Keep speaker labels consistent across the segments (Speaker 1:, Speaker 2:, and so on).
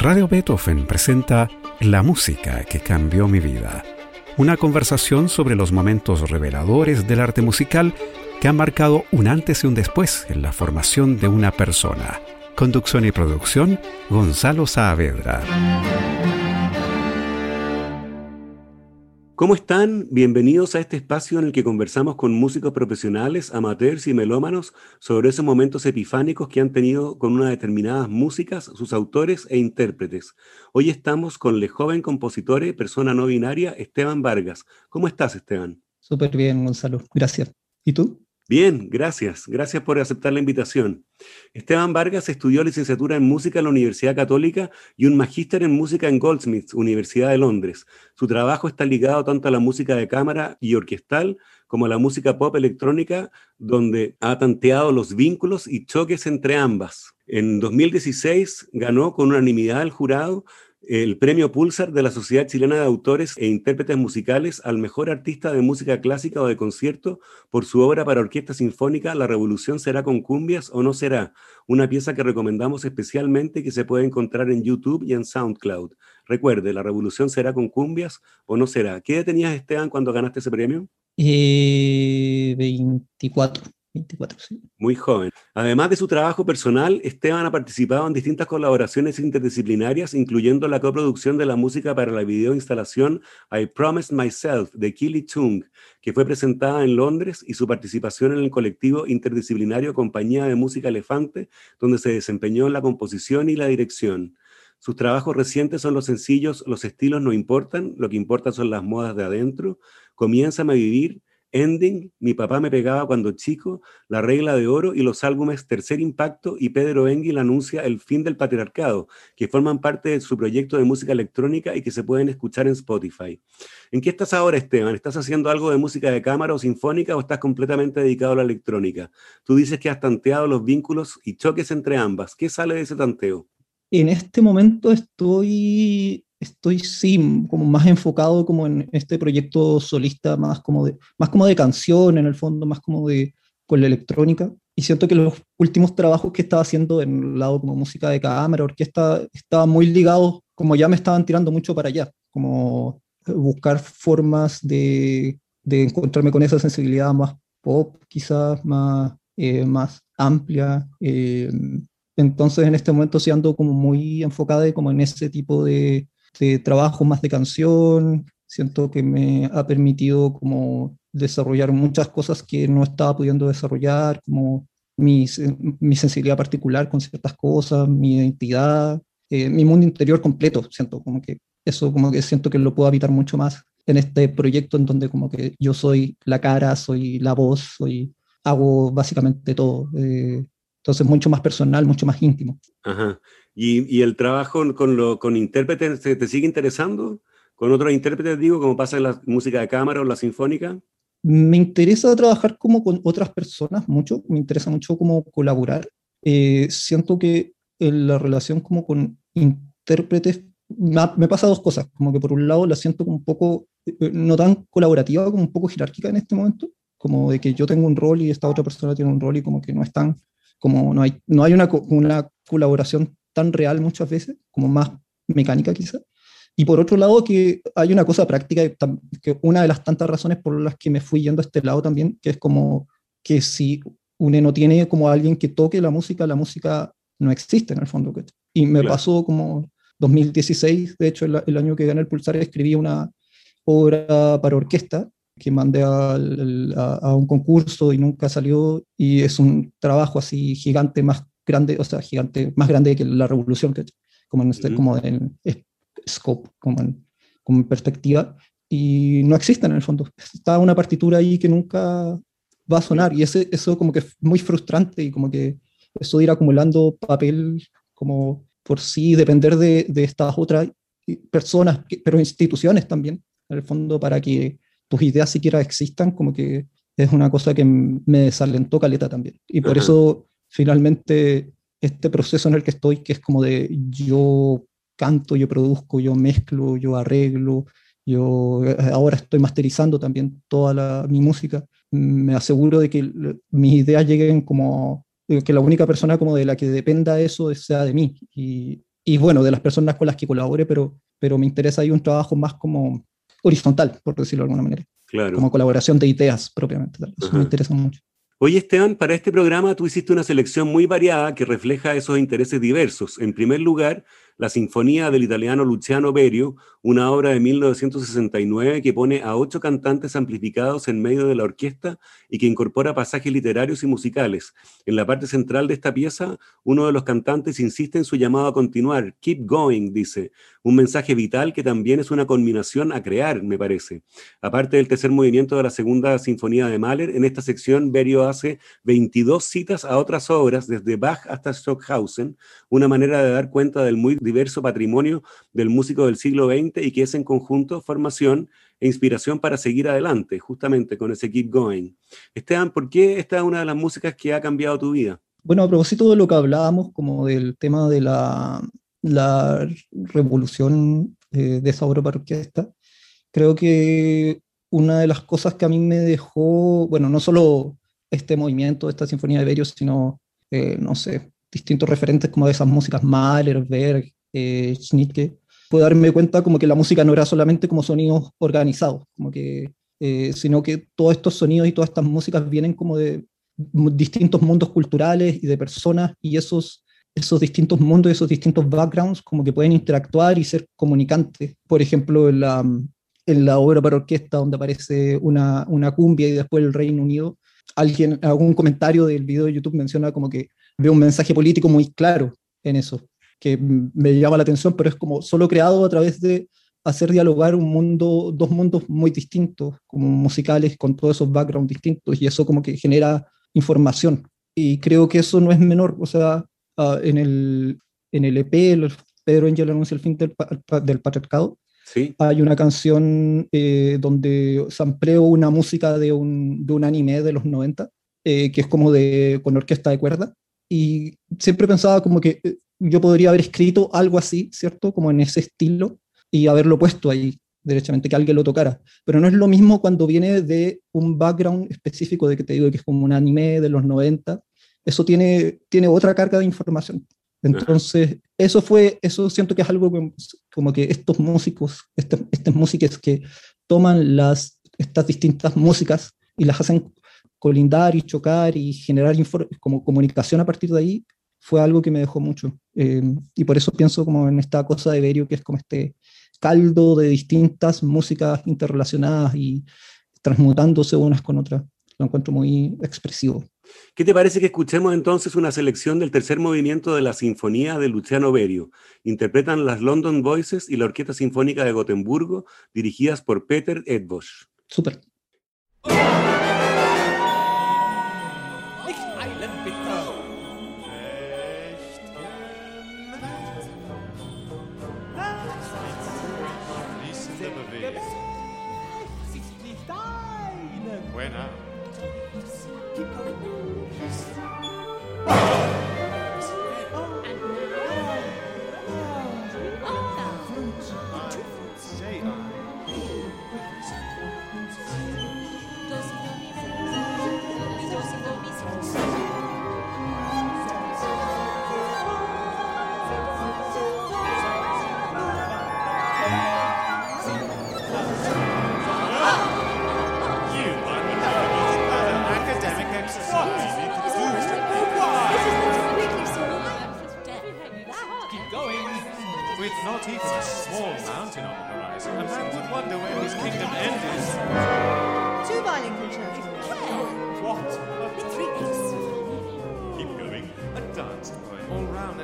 Speaker 1: Radio Beethoven presenta La música que cambió mi vida. Una conversación sobre los momentos reveladores del arte musical que han marcado un antes y un después en la formación de una persona. Conducción y producción, Gonzalo Saavedra.
Speaker 2: ¿Cómo están? Bienvenidos a este espacio en el que conversamos con músicos profesionales, amateurs y melómanos sobre esos momentos epifánicos que han tenido con unas determinadas músicas, sus autores e intérpretes. Hoy estamos con el joven compositor, persona no binaria, Esteban Vargas. ¿Cómo estás, Esteban?
Speaker 3: Súper bien, Gonzalo. Gracias. ¿Y tú?
Speaker 2: Bien, gracias. Gracias por aceptar la invitación. Esteban Vargas estudió licenciatura en música en la Universidad Católica y un magíster en música en Goldsmiths, Universidad de Londres. Su trabajo está ligado tanto a la música de cámara y orquestal como a la música pop electrónica, donde ha tanteado los vínculos y choques entre ambas. En 2016 ganó con unanimidad el jurado el premio Pulsar de la Sociedad Chilena de Autores e Intérpretes Musicales al mejor artista de música clásica o de concierto por su obra para orquesta sinfónica La Revolución será con cumbias o no será, una pieza que recomendamos especialmente que se puede encontrar en YouTube y en SoundCloud. Recuerde, La Revolución será con cumbias o no será. ¿Qué edad tenías, Esteban, cuando ganaste ese premio?
Speaker 3: 24. Eh, 24,
Speaker 2: Muy joven. Además de su trabajo personal, Esteban ha participado en distintas colaboraciones interdisciplinarias, incluyendo la coproducción de la música para la videoinstalación I Promised Myself de Killy Chung, que fue presentada en Londres, y su participación en el colectivo interdisciplinario Compañía de Música Elefante, donde se desempeñó en la composición y la dirección. Sus trabajos recientes son los sencillos Los estilos no importan, lo que importa son las modas de adentro, Comiénzame a vivir, Ending, Mi papá me pegaba cuando chico, La regla de oro y los álbumes Tercer Impacto y Pedro Engel anuncia El fin del patriarcado, que forman parte de su proyecto de música electrónica y que se pueden escuchar en Spotify. ¿En qué estás ahora, Esteban? ¿Estás haciendo algo de música de cámara o sinfónica o estás completamente dedicado a la electrónica? Tú dices que has tanteado los vínculos y choques entre ambas. ¿Qué sale de ese tanteo?
Speaker 3: En este momento estoy estoy sí como más enfocado como en este proyecto solista más como de más como de canción en el fondo más como de con la electrónica. Y siento que los últimos trabajos que estaba haciendo en el lado como música de cámara orquesta estaban muy ligados como ya me estaban tirando mucho para allá como buscar formas de, de encontrarme con esa sensibilidad más pop quizás más eh, más amplia eh, entonces en este momento sí ando como muy enfocada como en ese tipo de, de trabajo más de canción, siento que me ha permitido como desarrollar muchas cosas que no estaba pudiendo desarrollar, como mi, mi sensibilidad particular con ciertas cosas, mi identidad, eh, mi mundo interior completo, siento como que eso como que siento que lo puedo habitar mucho más en este proyecto en donde como que yo soy la cara, soy la voz, soy, hago básicamente todo. Eh, entonces mucho más personal, mucho más íntimo.
Speaker 2: Ajá. ¿Y, el trabajo con, lo, con intérpretes te, sigue interesando? ¿Con otros intérpretes, digo, como pasa en la música de cámara o la sinfónica?
Speaker 3: Me interesa trabajar como con otras personas mucho, me interesa mucho como colaborar. Eh, siento que en la relación como con intérpretes me, pasa dos cosas, como que por un lado la siento como un poco, eh, no tan colaborativa, como un poco jerárquica en este momento, como de que yo tengo un rol y esta otra persona tiene un rol y como que no están, como no hay, no hay una, una colaboración tan real muchas veces, como más mecánica quizá. Y por otro lado, que hay una cosa práctica, que una de las tantas razones por las que me fui yendo a este lado también, que es como que si uno no tiene como alguien que toque la música, la música no existe en el fondo. Y me pasó como 2016, de hecho, el, año que gané el Pulsar, escribí una obra para orquesta que mandé a, a, un concurso y nunca salió, y es un trabajo así gigante, más grande, o sea, gigante, más grande que la revolución, que, como en este, como en scope, como en, como en perspectiva, y no existe en el fondo. Está una partitura ahí que nunca va a sonar, y ese, eso como que es muy frustrante, y como que eso de ir acumulando papel como por sí, depender de, de estas otras personas, pero instituciones también, en el fondo, para que tus ideas siquiera existan, como que es una cosa que me desalentó caleta también. Y por eso finalmente este proceso en el que estoy, que es como de yo canto, yo produzco, yo mezclo, yo arreglo, yo eh, ahora estoy masterizando también toda mi música, me aseguro de que mis ideas lleguen como, que la única persona como de la que dependa eso sea de mí. Y y bueno, de las personas con las que colabore, pero, pero me interesa ahí un trabajo más como horizontal, por decirlo de alguna manera.
Speaker 2: Claro.
Speaker 3: Como colaboración de ideas propiamente. Eso me interesa mucho.
Speaker 2: Oye, Esteban, para este programa tú hiciste una selección muy variada que refleja esos intereses diversos. En primer lugar, la Sinfonía del italiano Luciano Berio, una obra de 1969 que pone a ocho cantantes amplificados en medio de la orquesta y que incorpora pasajes literarios y musicales. En la parte central de esta pieza, uno de los cantantes insiste en su llamado a continuar. Keep going, dice. Un mensaje vital que también es una combinación a crear, me parece. Aparte del tercer movimiento de la segunda sinfonía de Mahler, en esta sección Berio hace 22 citas a otras obras, desde Bach hasta Stockhausen, una manera de dar cuenta del muy diverso patrimonio del músico del siglo XX y que es en conjunto formación e inspiración para seguir adelante, justamente con ese Keep Going. Esteban, ¿por qué esta es una de las músicas que ha cambiado tu vida?
Speaker 3: Bueno, a propósito de lo que hablábamos, como del tema de la, la revolución eh, de esa obra para orquesta, creo que una de las cosas que a mí me dejó, bueno, no solo este movimiento, esta sinfonía de Berio, sino, eh, no sé, distintos referentes como de esas músicas, Mahler, Berg, eh, Schnittke, puedo darme cuenta como que la música no era solamente como sonidos organizados, como que, eh, sino que todos estos sonidos y todas estas músicas vienen como de distintos mundos culturales y de personas y esos, esos distintos mundos, esos distintos backgrounds como que pueden interactuar y ser comunicantes. Por ejemplo, en la, en la obra para orquesta donde aparece una, una cumbia y después el Reino Unido, alguien, algún comentario del video de YouTube menciona como que ve un mensaje político muy claro en eso que me llama la atención, pero es como solo creado a través de hacer dialogar un mundo, dos mundos muy distintos, como musicales, con todos esos backgrounds distintos, y eso como que genera información. Y creo que eso no es menor, o sea, uh, en, el, en el EP, el Pedro Angel anuncia el fin del, del patriarcado,
Speaker 2: ¿Sí?
Speaker 3: hay una canción eh, donde sampleo una música de un, de un anime de los 90, eh, que es como de, con orquesta de cuerda, y siempre pensaba como que eh, yo podría haber escrito algo así, ¿cierto? Como en ese estilo y haberlo puesto ahí, derechamente, que alguien lo tocara. Pero no es lo mismo cuando viene de un background específico de que te digo que es como un anime de los 90. Eso tiene, tiene otra carga de información. Entonces, eso fue, eso siento que es algo como, como que estos músicos, estas, estas músicas que toman las, estas distintas músicas y las hacen colindar y chocar y generar como comunicación a partir de ahí, fue algo que me dejó mucho. Eh, y por eso pienso como en esta cosa de Berio, que es como este caldo de distintas músicas interrelacionadas y transmutándose unas con otras. Lo encuentro muy expresivo.
Speaker 2: ¿Qué te parece que escuchemos entonces una selección del tercer movimiento de la Sinfonía de Luciano Berio? Interpretan las London Voices y la Orquesta Sinfónica de Gotemburgo, dirigidas por Peter Edbosch.
Speaker 3: Súper.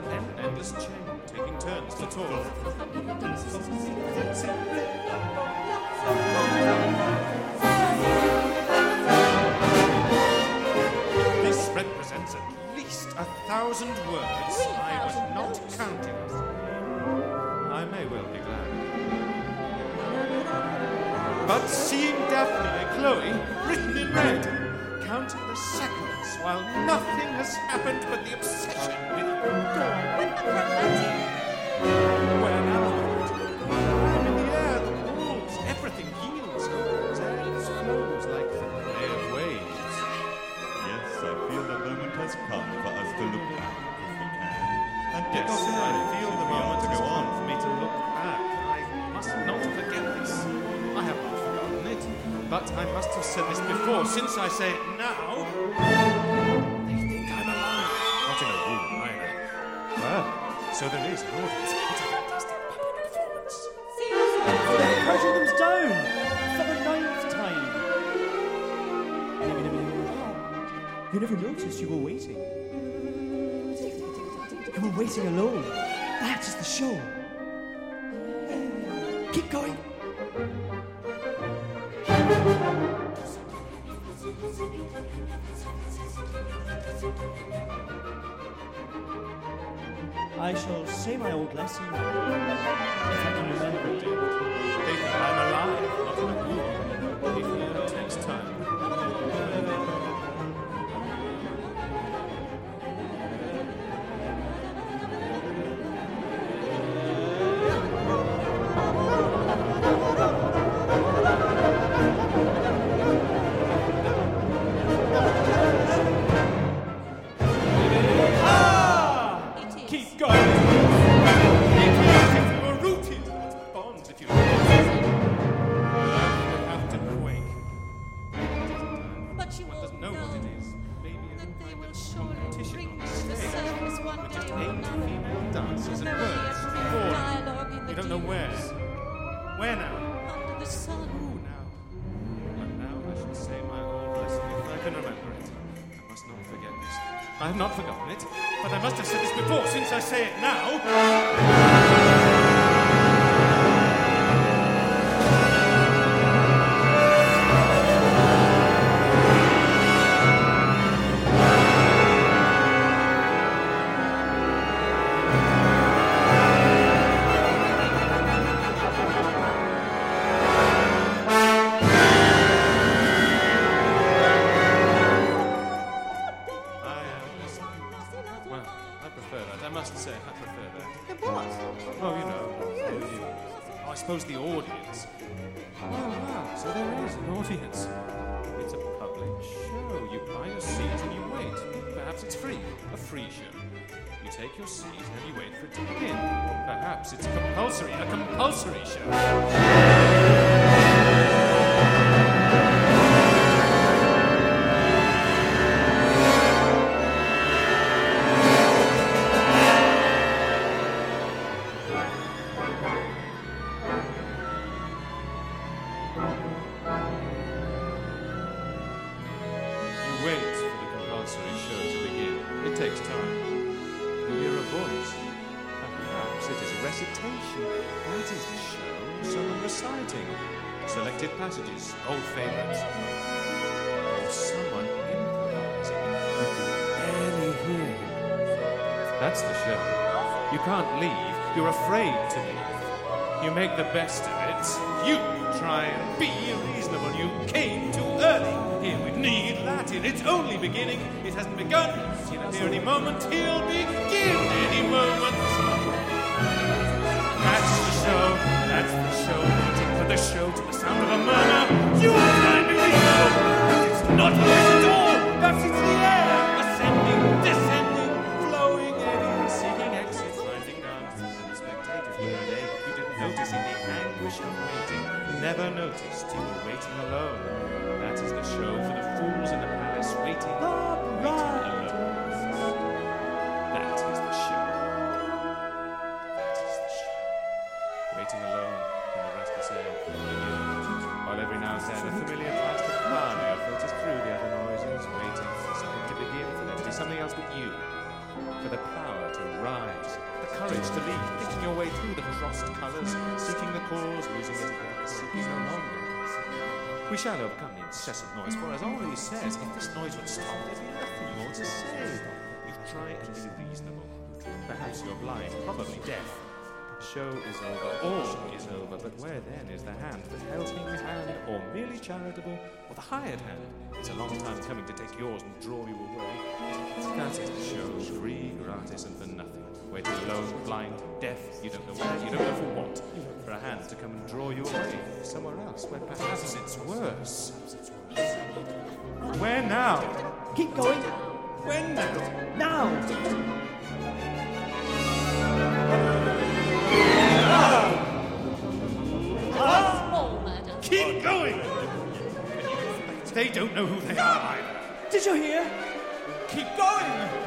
Speaker 4: an endless chain, taking turns to talk. This represents at least a thousand words. I was not counting. I may well be glad. But seeing Daphne and Chloe written in red, counting the seconds
Speaker 5: while nothing has happened but the obsession with dawn in the air that. Everything flows like waves. Yes, I feel the moment has come for us to look back if we can.
Speaker 4: And yes, I feel the moment to
Speaker 6: go
Speaker 4: on
Speaker 6: for
Speaker 4: me
Speaker 6: to
Speaker 4: look back. I must not forget this. I have not forgotten it, but I must have said this before. Since I say it now. So there is an audience. What a fantastic public performance. They're crouching them down for the ninth time. You never noticed you were waiting. You were waiting alone. That is the show. Keep going. My old lesson Wait for the compulsory show to begin. It takes time. You hear a voice. and Perhaps it is a recitation. That is the show. Someone reciting. Selected passages, old favorites. Or someone improvising. You can barely hear him. That's the show. You can't leave. You're afraid to leave. You make the best of it. You try and be reasonable. You came too early. Here we need Latin. It's only beginning. It hasn't begun. He'll appear any moment. He'll begin any moment. That's the show. That's the show. Waiting for the show to the sound of a murmur. You will try and be reasonable. It's not at all. That's it's anguish of waiting. Never noticed you were waiting alone. That is the show for the fools in the palace waiting. Waiting alone. We shall overcome the incessant noise, for as Henri says, if this noise would stop, there'd be nothing more to say. You try and be reasonable. Perhaps you're blind, probably deaf. Show is over, all is over, but where then is the hand, that held me the helping hand, or merely charitable, or the hired hand? It's a long time coming to take yours and draw you away. That is the show, free, gratis, and for nothing waiting alone, blind, deaf, you don't know where, you don't know for what, for a hand to come and draw you away somewhere else where perhaps it's worse. Where now?
Speaker 5: Keep going.
Speaker 4: When now?
Speaker 5: Now! Keep going!
Speaker 4: They don't know who they are.
Speaker 5: Did you hear?
Speaker 4: Keep going!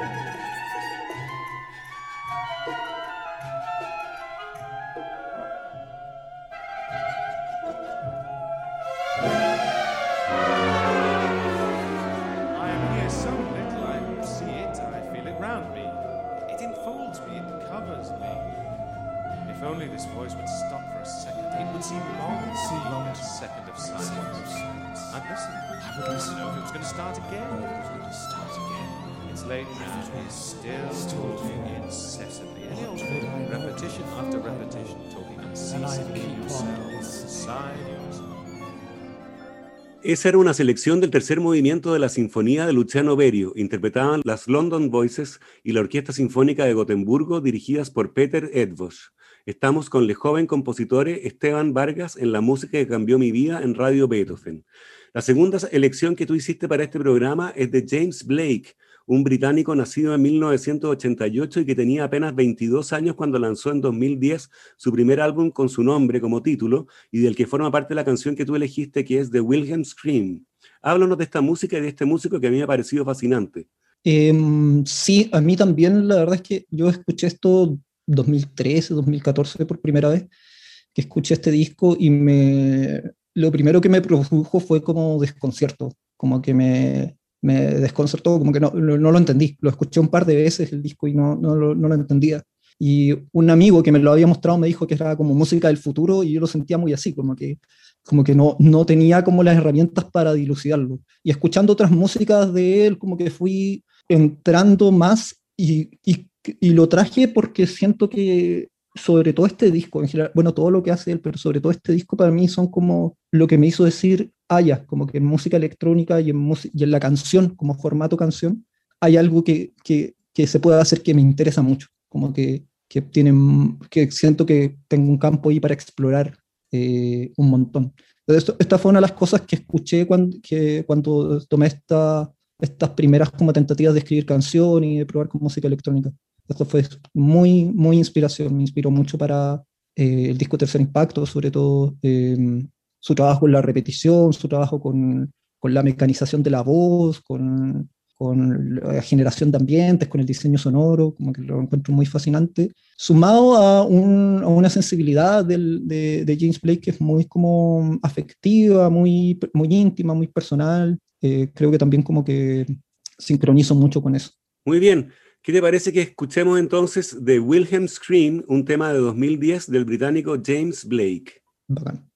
Speaker 4: I
Speaker 2: Esa era una selección del tercer movimiento de la Sinfonía de Luciano Berio. Interpretaban las London Voices y la Orquesta Sinfónica de Gotemburgo, dirigidas por Peter Edvosh. Estamos con el joven compositor Esteban Vargas en la música que cambió mi vida en Radio Beethoven. La segunda elección que tú hiciste para este programa es de James Blake, un británico nacido en 1988 y que tenía apenas 22 años cuando lanzó en 2010 su primer álbum con su nombre como título y del que forma parte la canción que tú elegiste que es The Wilhelm Scream. Háblanos de esta música y de este músico que a mí me ha parecido fascinante.
Speaker 3: Em, sí, a mí también la verdad es que yo escuché esto 2013, 2014 por primera vez, que escuché este disco y me, lo primero que me produjo fue como desconcierto, como que me, me desconcertó, como que no, no, lo entendí. Lo escuché un par de veces el disco y no, no, lo, no lo entendía. Y un amigo que me lo había mostrado me dijo que era como música del futuro y yo lo sentía muy así, como que, como que no, no tenía como las herramientas para dilucidarlo. Y escuchando otras músicas de él, como que fui entrando más y, y, y lo traje porque siento que sobre todo este disco en general, bueno, todo lo que hace él, pero sobre todo este disco para mí son como lo que me hizo decir, ah, ya, como que en música electrónica y en, y en la canción, como formato canción, hay algo que, que, que se puede hacer que me interesa mucho, como que, que, tienen, que siento que tengo un campo ahí para explorar eh, un montón. Entonces, esta fue una de las cosas que escuché cuando, que, cuando tomé esta, estas primeras como tentativas de escribir canción y de probar con música electrónica. Esto fue muy, muy inspiración, me inspiró mucho para eh, el disco Tercer Impacto, sobre todo eh, su trabajo en la repetición, su trabajo con, con la mecanización de la voz, con, con, la generación de ambientes, con el diseño sonoro, como que lo encuentro muy fascinante, sumado a, un, a una sensibilidad del, de, de, James Blake que es muy como afectiva, muy, muy íntima, muy personal. Eh, creo que también como que sincronizo mucho con eso.
Speaker 2: Muy bien. ¿Qué te parece que escuchemos entonces de Wilhelm Scream, un tema de 2010 del británico James Blake?
Speaker 3: Bacán.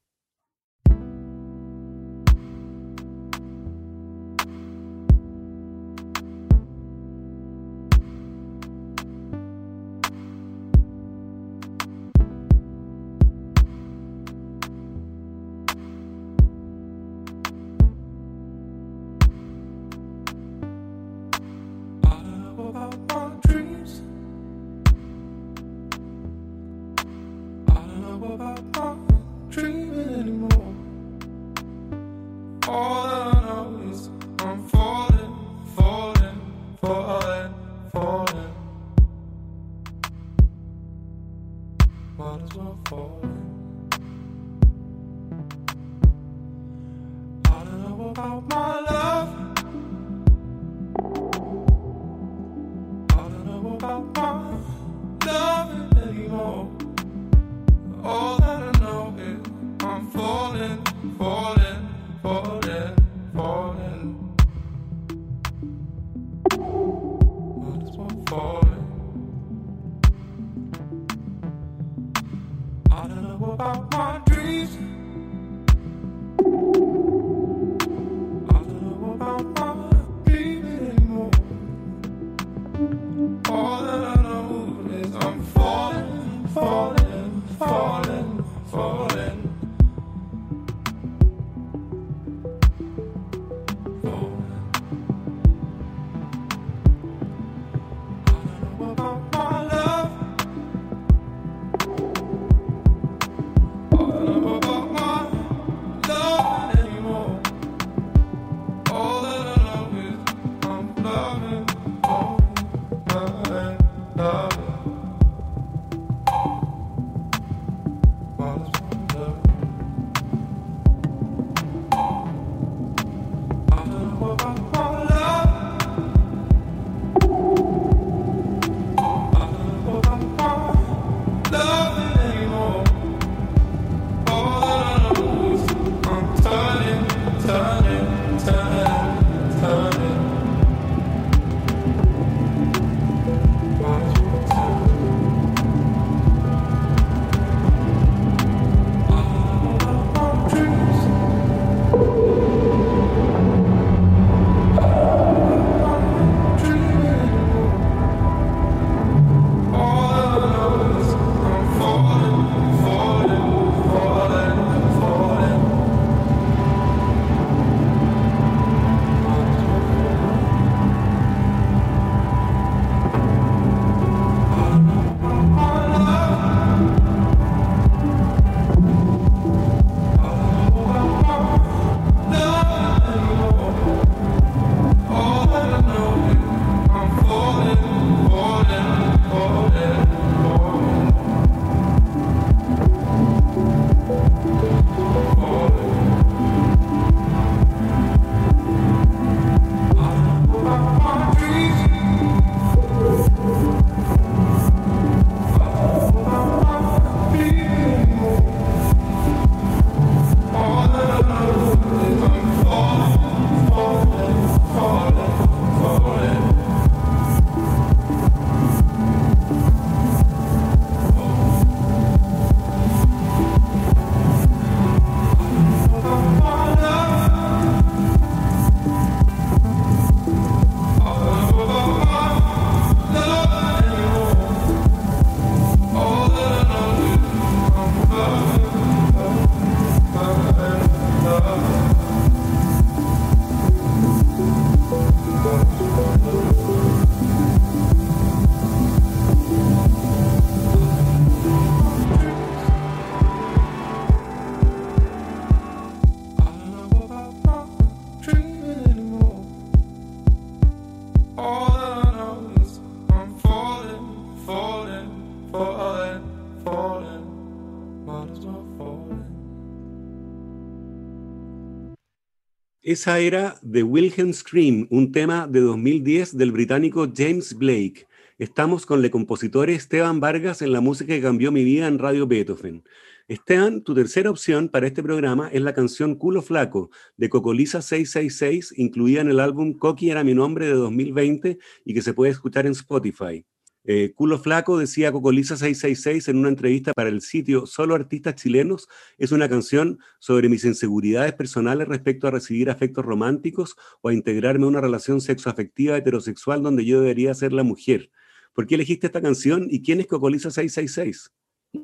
Speaker 2: Esa era The Wilhelm Scream, un tema de 2010 del británico James Blake. Estamos con el compositor Esteban Vargas en la música que cambió mi vida en Radio Beethoven. Esteban, tu tercera opción para este programa es la canción Culo Flaco de Cocolisa 666, incluida en el álbum Coqui era mi nombre de 2020 y que se puede escuchar en Spotify. Eh, Culo Flaco, decía Cocolisa 666 en una entrevista para el sitio Solo Artistas Chilenos, es una canción sobre mis inseguridades personales respecto a recibir afectos románticos o a integrarme a una relación sexoafectiva heterosexual donde yo debería ser la mujer. ¿Por qué elegiste esta canción y quién es Cocolisa 666?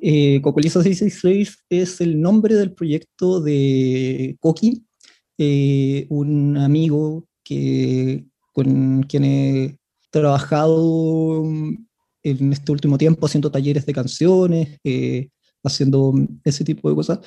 Speaker 3: Eh, Cocolisa 666 es el nombre del proyecto de Coqui, eh, un amigo que, con quien he trabajado en este último tiempo haciendo talleres de canciones, eh, haciendo ese tipo de cosas,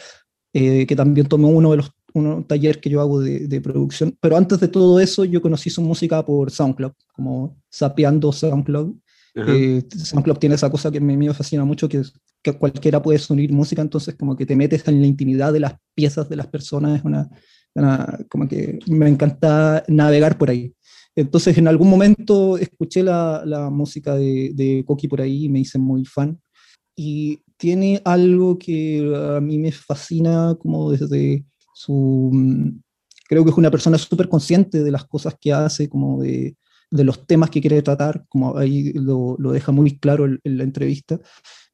Speaker 3: eh, que también tomó uno de los uno, talleres que yo hago de, de, producción. Pero antes de todo eso, yo conocí su música por SoundCloud, como sapeando SoundCloud. Eh, SoundCloud tiene esa cosa que me, me fascina mucho, que, que cualquiera puede unir música, entonces como que te metes en la intimidad de las piezas de las personas, es una, una como que me encanta navegar por ahí. Entonces, en algún momento escuché la, la música de, de Coqui por ahí y me hice muy fan. Y tiene algo que a mí me fascina como desde su... Creo que es una persona súper consciente de las cosas que hace, como de, de, los temas que quiere tratar, como ahí lo, lo deja muy claro en, en, la entrevista.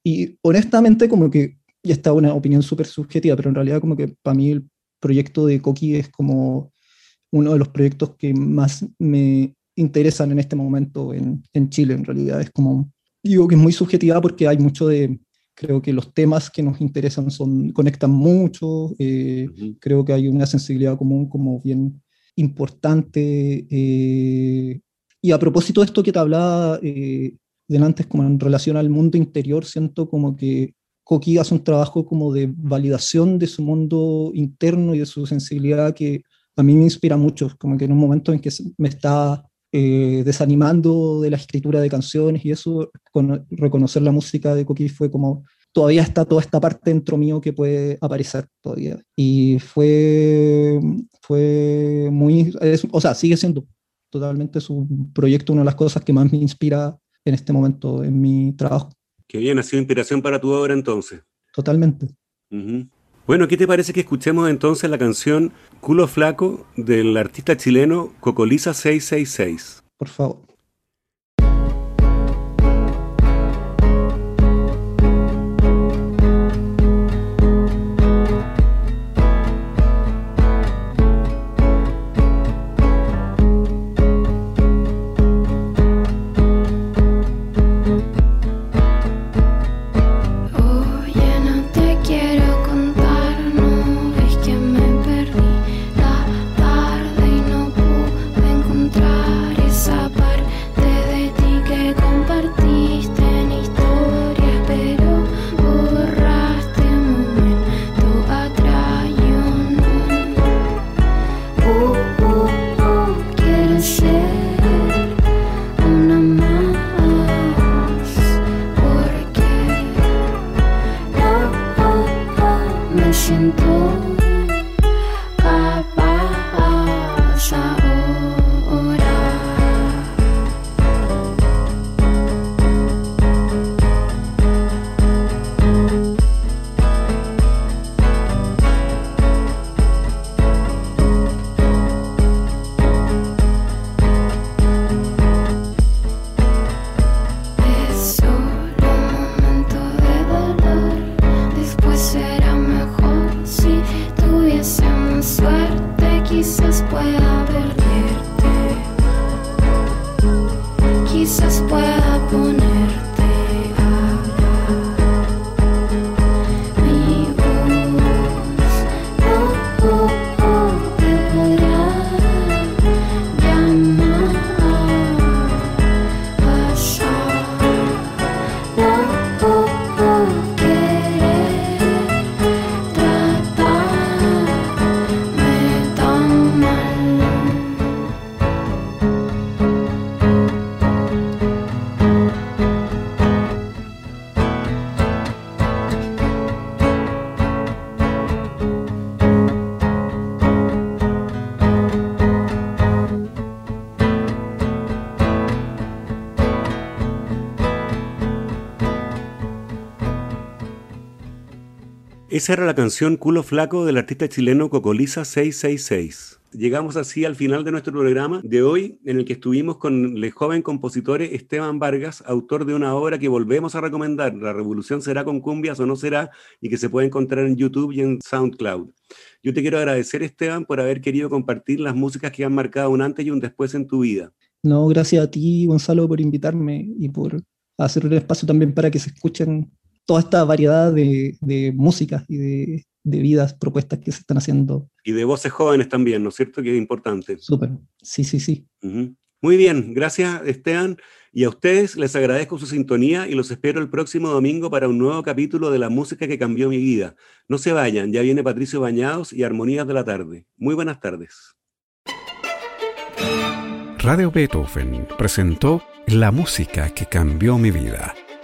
Speaker 3: Y honestamente, como que ya está una opinión súper subjetiva, pero en realidad como que para mí el proyecto de Coqui es como uno de los proyectos que más me interesan en este momento en, en, Chile, en realidad. Es como, digo que es muy subjetiva porque hay mucho de, creo que los temas que nos interesan son, conectan mucho, eh, uh -huh. creo que hay una sensibilidad común como bien importante. Eh, y a propósito de esto que te hablaba eh, antes, como en relación al mundo interior, siento como que Coqui hace un trabajo como de validación de su mundo interno y de su sensibilidad que a mí me inspira mucho, como que en un momento en que me está eh, desanimando de la escritura de canciones y eso, con, reconocer la música de Coqui fue como, todavía está toda esta parte dentro mío que puede aparecer todavía. Y fue, fue muy, es, o sea, sigue siendo totalmente su proyecto una de las cosas que más me inspira en este momento en mi trabajo.
Speaker 2: Qué bien, ha sido inspiración para tu obra entonces.
Speaker 3: Totalmente.
Speaker 2: Uh -huh. Bueno, ¿qué te parece que escuchemos entonces la canción Culo Flaco del artista chileno Cocolisa 666?
Speaker 3: Por favor.
Speaker 6: Después
Speaker 2: Esa era la canción Culo Flaco del artista chileno Cocoliza 666. Llegamos así al final de nuestro programa de hoy, en el que estuvimos con el joven compositor Esteban Vargas, autor de una obra que volvemos a recomendar, La Revolución será con cumbias o no será, y que se puede encontrar en YouTube y en SoundCloud. Yo te quiero agradecer, Esteban, por haber querido compartir las músicas que han marcado un antes y un después en tu vida.
Speaker 3: No, gracias a ti, Gonzalo, por invitarme y por hacer un espacio también para que se escuchen toda esta variedad de, de músicas y de, de, vidas, propuestas que se están haciendo.
Speaker 2: Y de voces jóvenes también, ¿no es cierto? Que es importante.
Speaker 3: Súper, sí, sí, sí.
Speaker 2: Uh -huh. Muy bien, gracias Esteban. Y a ustedes les agradezco su sintonía y los espero el próximo domingo para un nuevo capítulo de la música que cambió mi vida. No se vayan, ya viene Patricio Bañados y Armonías de la Tarde. Muy buenas tardes.
Speaker 1: Radio Beethoven presentó La música que cambió mi vida